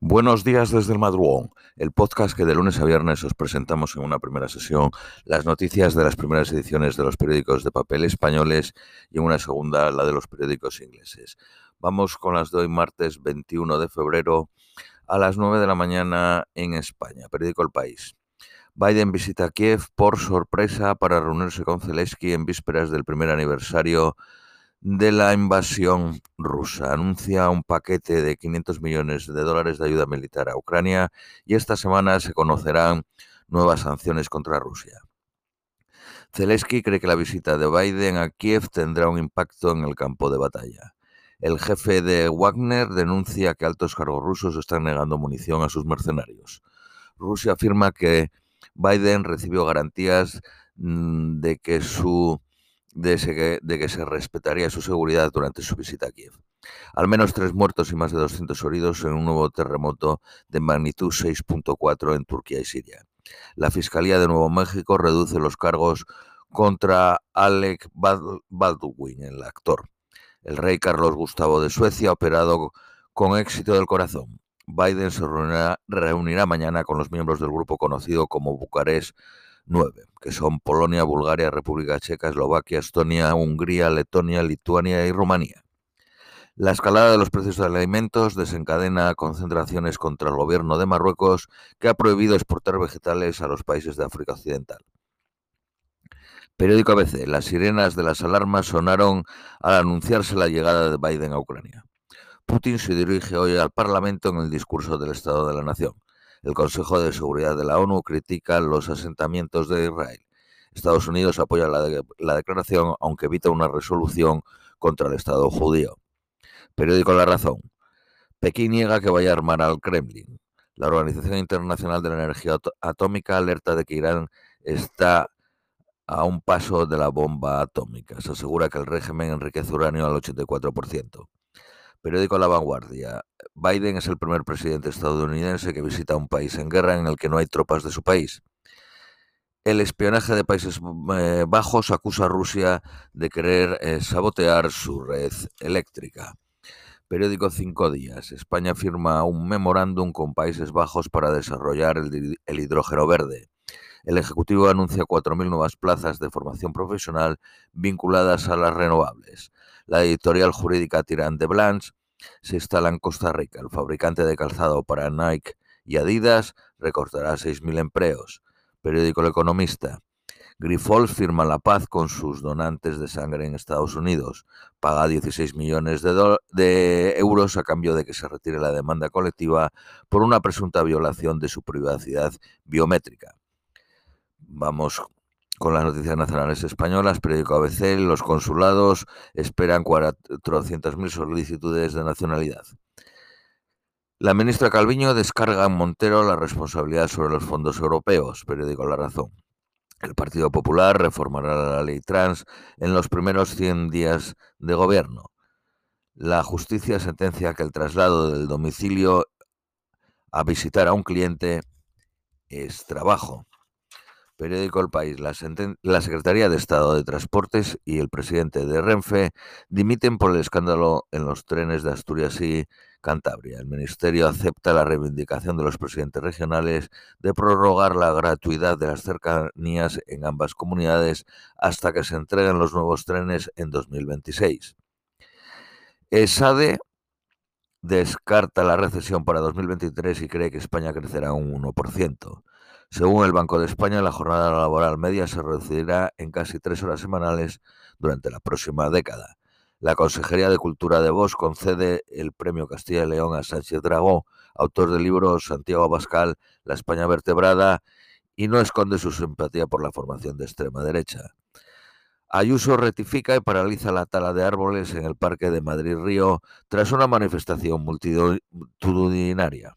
Buenos días desde el madrugón, el podcast que de lunes a viernes os presentamos en una primera sesión las noticias de las primeras ediciones de los periódicos de papel españoles y en una segunda la de los periódicos ingleses. Vamos con las de hoy martes 21 de febrero a las 9 de la mañana en España, periódico El País. Biden visita Kiev por sorpresa para reunirse con Zelensky en vísperas del primer aniversario de la invasión rusa. Anuncia un paquete de 500 millones de dólares de ayuda militar a Ucrania y esta semana se conocerán nuevas sanciones contra Rusia. Zelensky cree que la visita de Biden a Kiev tendrá un impacto en el campo de batalla. El jefe de Wagner denuncia que altos cargos rusos están negando munición a sus mercenarios. Rusia afirma que Biden recibió garantías mm, de que su de, que se respetaría su seguridad durante su visita a Kiev. Al menos tres muertos y más de 200 heridos en un nuevo terremoto de magnitud 6.4 en Turquía y Siria. La Fiscalía de Nuevo México reduce los cargos contra Alec Baldwin, el actor. El rey Carlos Gustavo de Suecia ha operado con éxito del corazón. Biden se reunirá mañana con los miembros del grupo conocido como Bucarest nueve, que son Polonia, Bulgaria, República Checa, Eslovaquia, Estonia, Hungría, Letonia, Lituania y Rumanía. La escalada de los precios de alimentos desencadena concentraciones contra el gobierno de Marruecos, que ha prohibido exportar vegetales a los países de África Occidental. Periódico ABC. Las sirenas de las alarmas sonaron al anunciarse la llegada de Biden a Ucrania. Putin se dirige hoy al Parlamento en el discurso del Estado de la Nación. El Consejo de Seguridad de la ONU critica los asentamientos de Israel. Estados Unidos apoya la, declaración, aunque evita una resolución contra el Estado judío. Periódico La Razón. Pekín niega que vaya a armar al Kremlin. La Organización Internacional de la Energía Atómica alerta de que Irán está a un paso de la bomba atómica. Se asegura que el régimen enriquece uranio al 84%. Periódico La Vanguardia. Biden es el primer presidente estadounidense que visita un país en guerra en el que no hay tropas de su país. El espionaje de Países eh, Bajos acusa a Rusia de querer eh, sabotear su red eléctrica. Periódico Cinco Días. España firma un memorándum con Países Bajos para desarrollar el, el hidrógeno verde. El Ejecutivo anuncia 4.000 nuevas plazas de formación profesional vinculadas a las renovables. La editorial jurídica Tirán de Blanche se instala en Costa Rica. El fabricante de calzado para Nike y Adidas recortará 6.000 empleos. Periódico El Economista. Grifols firma la paz con sus donantes de sangre en Estados Unidos. Paga 16 millones de, euros a cambio de que se retire la demanda colectiva por una presunta violación de su privacidad biométrica. Vamos con las noticias nacionales españolas, periódico ABC, los consulados esperan 400.000 solicitudes de nacionalidad. La ministra Calviño descarga en Montero la responsabilidad sobre los fondos europeos, periódico La Razón. El Partido Popular reformará la ley trans en los primeros 100 días de gobierno. La justicia sentencia que el traslado del domicilio a visitar a un cliente es trabajo. Periódico El País, la, Secretaría de Estado de Transportes y el presidente de Renfe dimiten por el escándalo en los trenes de Asturias y Cantabria. El Ministerio acepta la reivindicación de los presidentes regionales de prorrogar la gratuidad de las cercanías en ambas comunidades hasta que se entreguen los nuevos trenes en 2026. ESADE descarta la recesión para 2023 y cree que España crecerá un 1%. Según el Banco de España, la jornada laboral media se reducirá en casi tres horas semanales durante la próxima década. La Consejería de Cultura de Vos concede el Premio Castilla y León a Sánchez Dragó, autor del libro Santiago Abascal, La España vertebrada, y no esconde su simpatía por la formación de extrema derecha. Ayuso rectifica y paraliza la tala de árboles en el Parque de Madrid Río tras una manifestación multitudinaria.